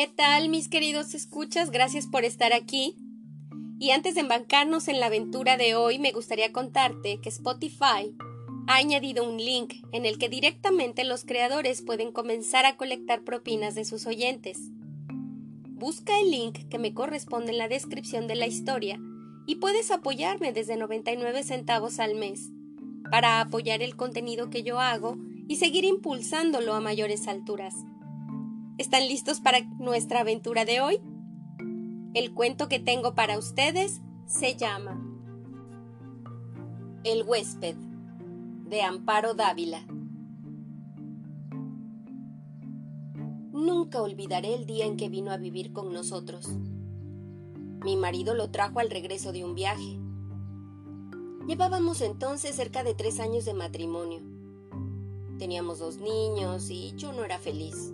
¿Qué tal, mis queridos escuchas? Gracias por estar aquí. Y antes de embarcarnos en la aventura de hoy, me gustaría contarte que Spotify ha añadido un link en el que directamente los creadores pueden comenzar a colectar propinas de sus oyentes. Busca el link que me corresponde en la descripción de la historia y puedes apoyarme desde 99 centavos al mes para apoyar el contenido que yo hago y seguir impulsándolo a mayores alturas. ¿Están listos para nuestra aventura de hoy? El cuento que tengo para ustedes se llama El huésped de Amparo Dávila. Nunca olvidaré el día en que vino a vivir con nosotros. Mi marido lo trajo al regreso de un viaje. Llevábamos entonces cerca de tres años de matrimonio. Teníamos dos niños y yo no era feliz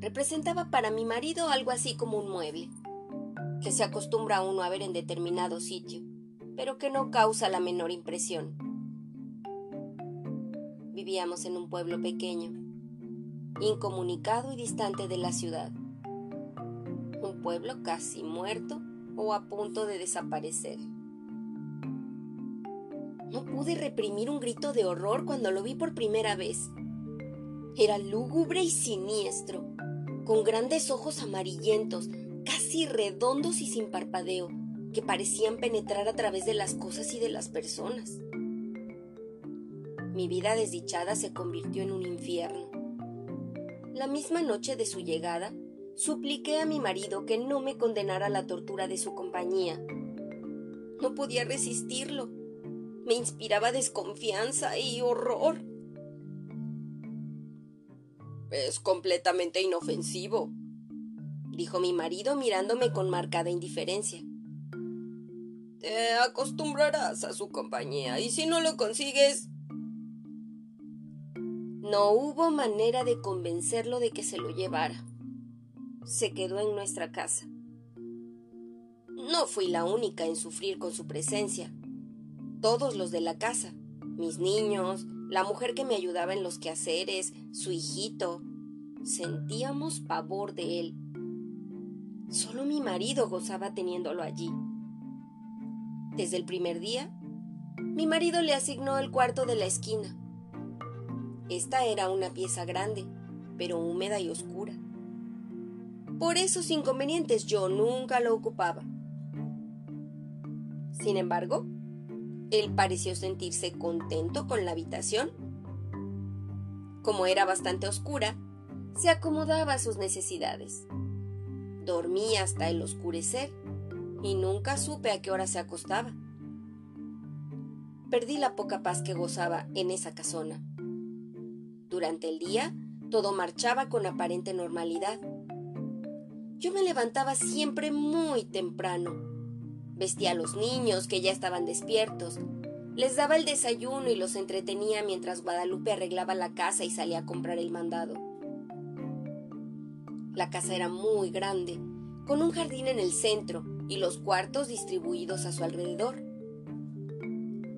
representaba para mi marido algo así como un mueble, que se acostumbra uno a ver en determinado sitio, pero que no causa la menor impresión. Vivíamos en un pueblo pequeño, incomunicado y distante de la ciudad. Un pueblo casi muerto o a punto de desaparecer. No pude reprimir un grito de horror cuando lo vi por primera vez. Era lúgubre y siniestro, con grandes ojos amarillentos, casi redondos y sin parpadeo, que parecían penetrar a través de las cosas y de las personas. Mi vida desdichada se convirtió en un infierno. La misma noche de su llegada, supliqué a mi marido que no me condenara a la tortura de su compañía. No podía resistirlo. Me inspiraba desconfianza y horror. Es completamente inofensivo, dijo mi marido mirándome con marcada indiferencia. Te acostumbrarás a su compañía y si no lo consigues... No hubo manera de convencerlo de que se lo llevara. Se quedó en nuestra casa. No fui la única en sufrir con su presencia. Todos los de la casa, mis niños, la mujer que me ayudaba en los quehaceres, su hijito. Sentíamos pavor de él. Solo mi marido gozaba teniéndolo allí. Desde el primer día, mi marido le asignó el cuarto de la esquina. Esta era una pieza grande, pero húmeda y oscura. Por esos inconvenientes yo nunca lo ocupaba. Sin embargo, él pareció sentirse contento con la habitación. Como era bastante oscura, se acomodaba a sus necesidades. Dormía hasta el oscurecer y nunca supe a qué hora se acostaba. Perdí la poca paz que gozaba en esa casona. Durante el día, todo marchaba con aparente normalidad. Yo me levantaba siempre muy temprano Vestía a los niños, que ya estaban despiertos. Les daba el desayuno y los entretenía mientras Guadalupe arreglaba la casa y salía a comprar el mandado. La casa era muy grande, con un jardín en el centro y los cuartos distribuidos a su alrededor.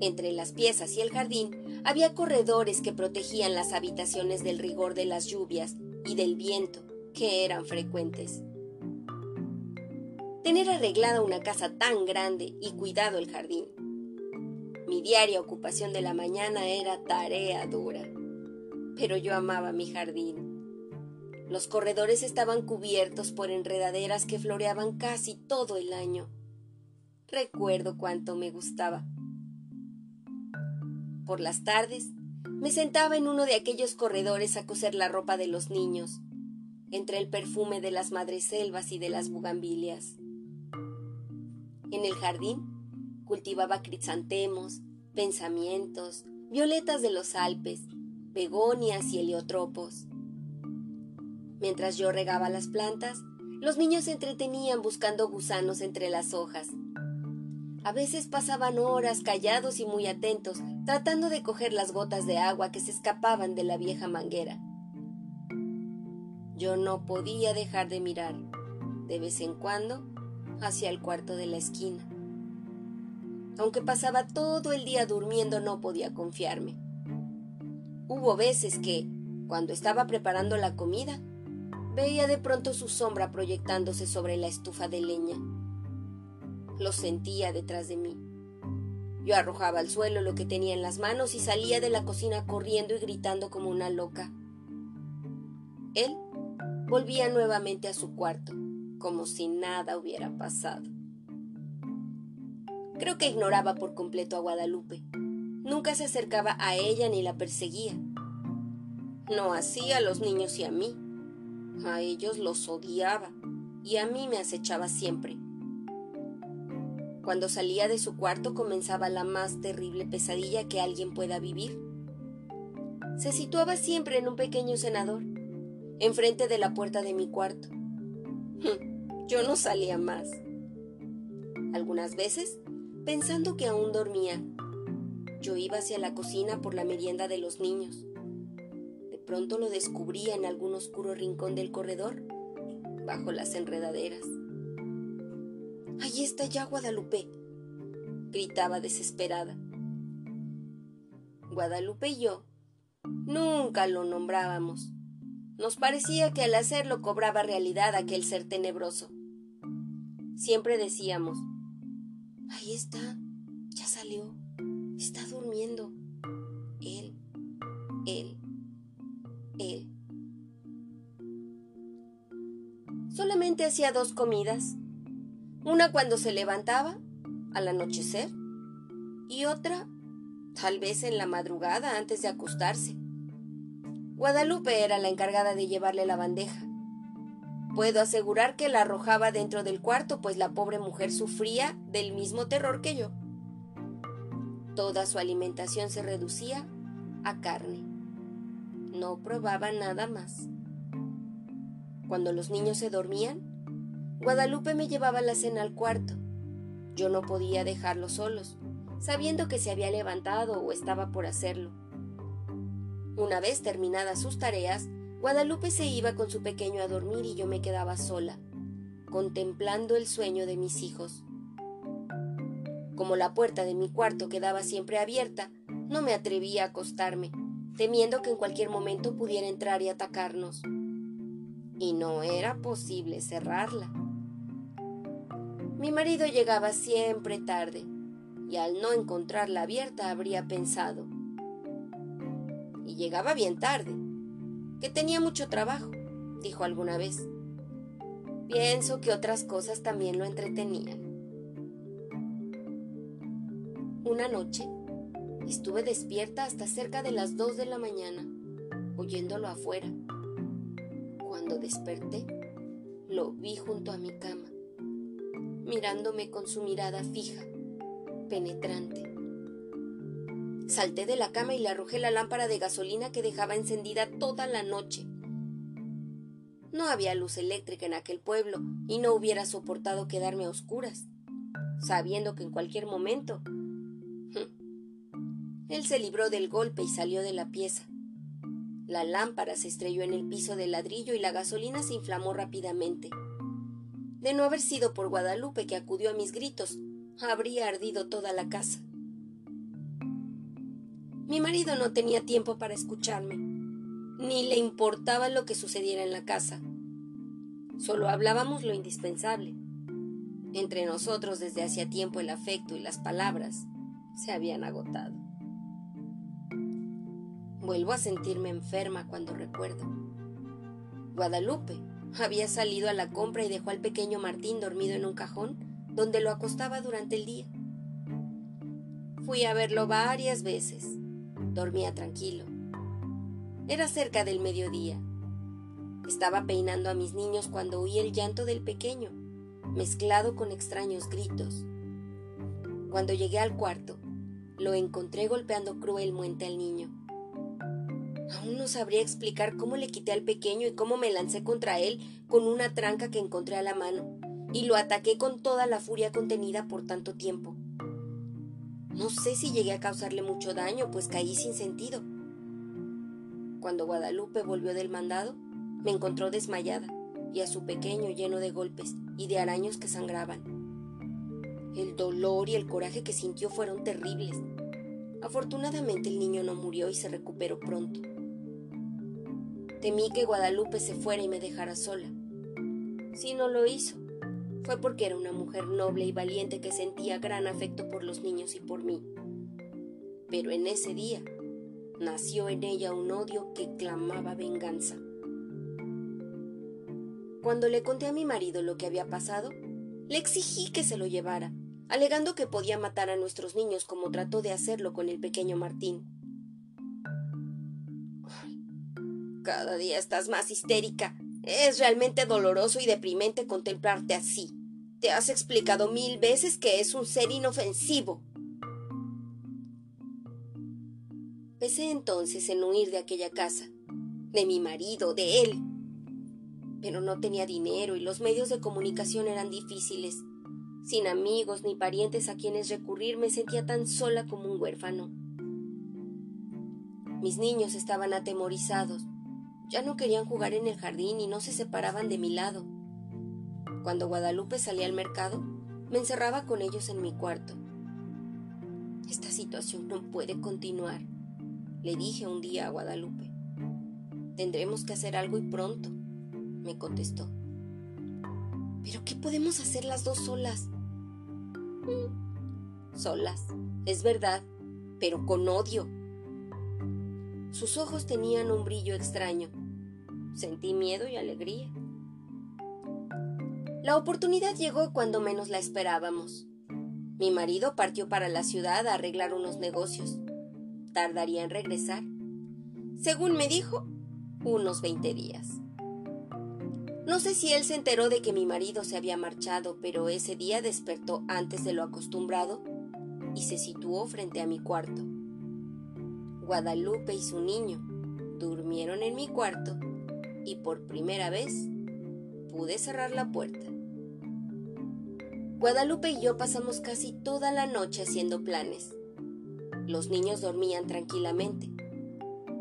Entre las piezas y el jardín había corredores que protegían las habitaciones del rigor de las lluvias y del viento, que eran frecuentes. Tener arreglada una casa tan grande y cuidado el jardín. Mi diaria ocupación de la mañana era tarea dura, pero yo amaba mi jardín. Los corredores estaban cubiertos por enredaderas que floreaban casi todo el año. Recuerdo cuánto me gustaba. Por las tardes, me sentaba en uno de aquellos corredores a coser la ropa de los niños, entre el perfume de las madreselvas y de las bugambilias. En el jardín cultivaba crisantemos, pensamientos, violetas de los Alpes, begonias y heliotropos. Mientras yo regaba las plantas, los niños se entretenían buscando gusanos entre las hojas. A veces pasaban horas callados y muy atentos, tratando de coger las gotas de agua que se escapaban de la vieja manguera. Yo no podía dejar de mirar. De vez en cuando hacia el cuarto de la esquina. Aunque pasaba todo el día durmiendo no podía confiarme. Hubo veces que, cuando estaba preparando la comida, Veía de pronto su sombra proyectándose sobre la estufa de leña. Lo sentía detrás de mí. Yo arrojaba al suelo lo que tenía en las manos y salía de la cocina corriendo y gritando como una loca. Él volvía nuevamente a su cuarto, como si nada hubiera pasado. Creo que ignoraba por completo a Guadalupe. Nunca se acercaba a ella ni la perseguía. No hacía a los niños y a mí. A ellos los odiaba y a mí me acechaba siempre. Cuando salía de su cuarto comenzaba la más terrible pesadilla que alguien pueda vivir. Se situaba siempre en un pequeño cenador, enfrente de la puerta de mi cuarto. Yo no salía más. Algunas veces, pensando que aún dormía, yo iba hacia la cocina por la merienda de los niños. Pronto lo descubría en algún oscuro rincón del corredor, bajo las enredaderas. Ahí está ya Guadalupe, gritaba desesperada. Guadalupe y yo nunca lo nombrábamos. Nos parecía que al hacerlo cobraba realidad aquel ser tenebroso. Siempre decíamos, ahí está, ya salió, está durmiendo. Él, él, él. Solamente hacía dos comidas, una cuando se levantaba, al anochecer, y otra tal vez en la madrugada antes de acostarse. Guadalupe era la encargada de llevarle la bandeja. Puedo asegurar que la arrojaba dentro del cuarto, pues la pobre mujer sufría del mismo terror que yo. Toda su alimentación se reducía a carne. No probaba nada más. Cuando los niños se dormían, Guadalupe me llevaba la cena al cuarto. Yo no podía dejarlos solos, sabiendo que se había levantado o estaba por hacerlo. Una vez terminadas sus tareas, Guadalupe se iba con su pequeño a dormir y yo me quedaba sola, contemplando el sueño de mis hijos. Como la puerta de mi cuarto quedaba siempre abierta, no me atrevía a acostarme, temiendo que en cualquier momento pudiera entrar y atacarnos. Y no era posible cerrarla. Mi marido llegaba siempre tarde, y al no encontrarla abierta habría pensado, y llegaba bien tarde, que tenía mucho trabajo, dijo alguna vez. Pienso que otras cosas también lo entretenían. Una noche estuve despierta hasta cerca de las dos de la mañana, oyéndolo afuera. Cuando desperté, lo vi junto a mi cama, mirándome con su mirada fija, penetrante. Salté de la cama y le arrojé la lámpara de gasolina que dejaba encendida toda la noche. No había luz eléctrica en aquel pueblo y no hubiera soportado quedarme a oscuras, sabiendo que en cualquier momento... Él se libró del golpe y salió de la pieza. La lámpara se estrelló en el piso de ladrillo y la gasolina se inflamó rápidamente. De no haber sido por Guadalupe que acudió a mis gritos, habría ardido toda la casa. Mi marido no tenía tiempo para escucharme, ni le importaba lo que sucediera en la casa. Solo hablábamos lo indispensable. Entre nosotros desde hacía tiempo el afecto y las palabras se habían agotado. Vuelvo a sentirme enferma cuando recuerdo. Guadalupe había salido a la compra y dejó al pequeño Martín dormido en un cajón donde lo acostaba durante el día. Fui a verlo varias veces Dormía tranquilo. Era cerca del mediodía. Estaba peinando a mis niños cuando oí el llanto del pequeño, mezclado con extraños gritos. Cuando llegué al cuarto, lo encontré golpeando cruelmente al niño. Aún no sabría explicar cómo le quité al pequeño y cómo me lancé contra él con una tranca que encontré a la mano, y lo ataqué con toda la furia contenida por tanto tiempo. No sé si llegué a causarle mucho daño, pues caí sin sentido. Cuando Guadalupe volvió del mandado, me encontró desmayada y a su pequeño lleno de golpes y de araños que sangraban. El dolor y el coraje que sintió fueron terribles. Afortunadamente el niño no murió y se recuperó pronto. Temí que Guadalupe se fuera y me dejara sola. Si no lo hizo, fue porque era una mujer noble y valiente que sentía gran afecto por los niños y por mí. Pero en ese día nació en ella un odio que clamaba venganza. Cuando le conté a mi marido lo que había pasado, le exigí que se lo llevara, alegando que podía matar a nuestros niños como trató de hacerlo con el pequeño Martín. Cada día estás más histérica. Es realmente doloroso y deprimente contemplarte así. Te has explicado mil veces que es un ser inofensivo. Pensé entonces en huir de aquella casa, de mi marido, de él. Pero no tenía dinero y los medios de comunicación eran difíciles. Sin amigos ni parientes a quienes recurrir me sentía tan sola como un huérfano. Mis niños estaban atemorizados. Ya no querían jugar en el jardín y no se separaban de mi lado. Cuando Guadalupe salía al mercado, me encerraba con ellos en mi cuarto. Esta situación no puede continuar, le dije un día a Guadalupe. Tendremos que hacer algo y pronto, me contestó. ¿Pero qué podemos hacer las dos solas? Mm, solas, es verdad, pero con odio. Sus ojos tenían un brillo extraño. Sentí miedo y alegría. La oportunidad llegó cuando menos la esperábamos. Mi marido partió para la ciudad a arreglar unos negocios. Tardaría en regresar. Según me dijo, unos 20 días. No sé si él se enteró de que mi marido se había marchado, pero ese día despertó antes de lo acostumbrado y se situó frente a mi cuarto. Guadalupe y su niño durmieron en mi cuarto y por primera vez pude cerrar la puerta. Guadalupe y yo pasamos casi toda la noche haciendo planes. Los niños dormían tranquilamente.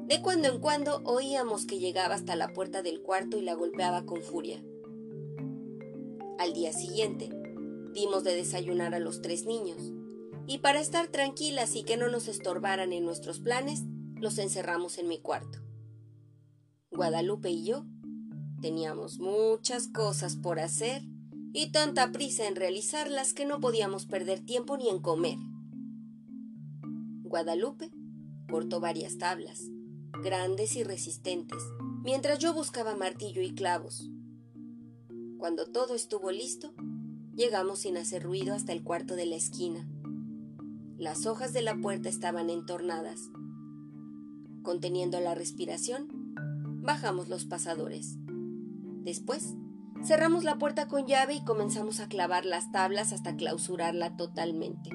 De cuando en cuando oíamos que llegaba hasta la puerta del cuarto y la golpeaba con furia. Al día siguiente, dimos de desayunar a los tres niños, y para estar tranquilas y que no nos estorbaran en nuestros planes, los encerramos en mi cuarto. Guadalupe y yo teníamos muchas cosas por hacer y tanta prisa en realizarlas que no podíamos perder tiempo ni en comer. Guadalupe cortó varias tablas, grandes y resistentes, mientras yo buscaba martillo y clavos. Cuando todo estuvo listo, llegamos sin hacer ruido hasta el cuarto de la esquina. Las hojas de la puerta estaban entornadas. Conteniendo la respiración, bajamos los pasadores. Después, cerramos la puerta con llave y comenzamos a clavar las tablas hasta clausurarla totalmente.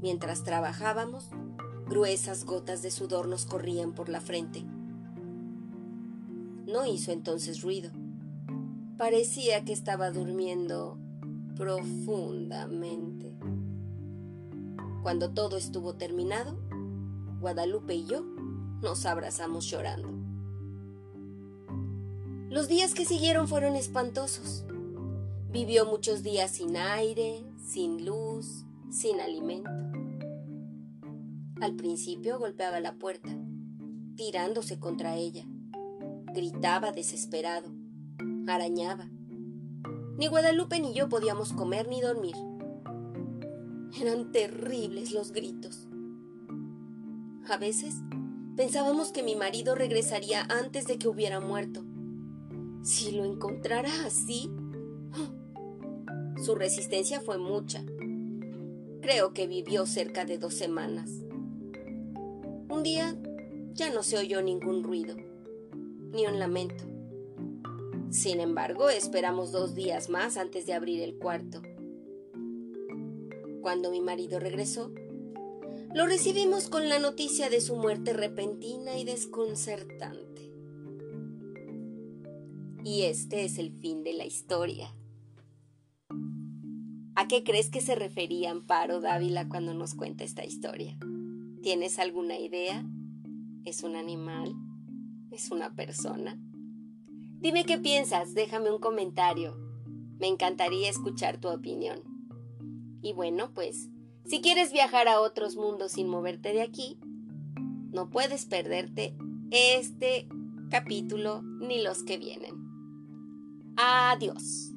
Mientras trabajábamos, gruesas gotas de sudor nos corrían por la frente. No hizo entonces ruido. Parecía que estaba durmiendo profundamente. Cuando todo estuvo terminado, Guadalupe y yo nos abrazamos llorando. Los días que siguieron fueron espantosos. Vivió muchos días sin aire, sin luz, sin alimento. Al principio golpeaba la puerta, tirándose contra ella. Gritaba desesperado, arañaba. Ni Guadalupe ni yo podíamos comer ni dormir. Eran terribles los gritos. A veces pensábamos que mi marido regresaría antes de que hubiera muerto si lo encontrara así... Su resistencia fue mucha. Creo que vivió cerca de dos semanas. Un día ya no se oyó ningún ruido, ni un lamento. Sin embargo, esperamos dos días más antes de abrir el cuarto. Cuando mi marido regresó, lo recibimos con la noticia de su muerte repentina y desconcertante. Y este es el fin de la historia. ¿A qué crees que se refería Amparo Dávila cuando nos cuenta esta historia? ¿Tienes alguna idea? ¿Es un animal? ¿Es una persona? Dime qué piensas, déjame un comentario. Me encantaría escuchar tu opinión. Y bueno, pues, si quieres viajar a otros mundos sin moverte de aquí, no puedes perderte este capítulo ni los que vienen. Adiós.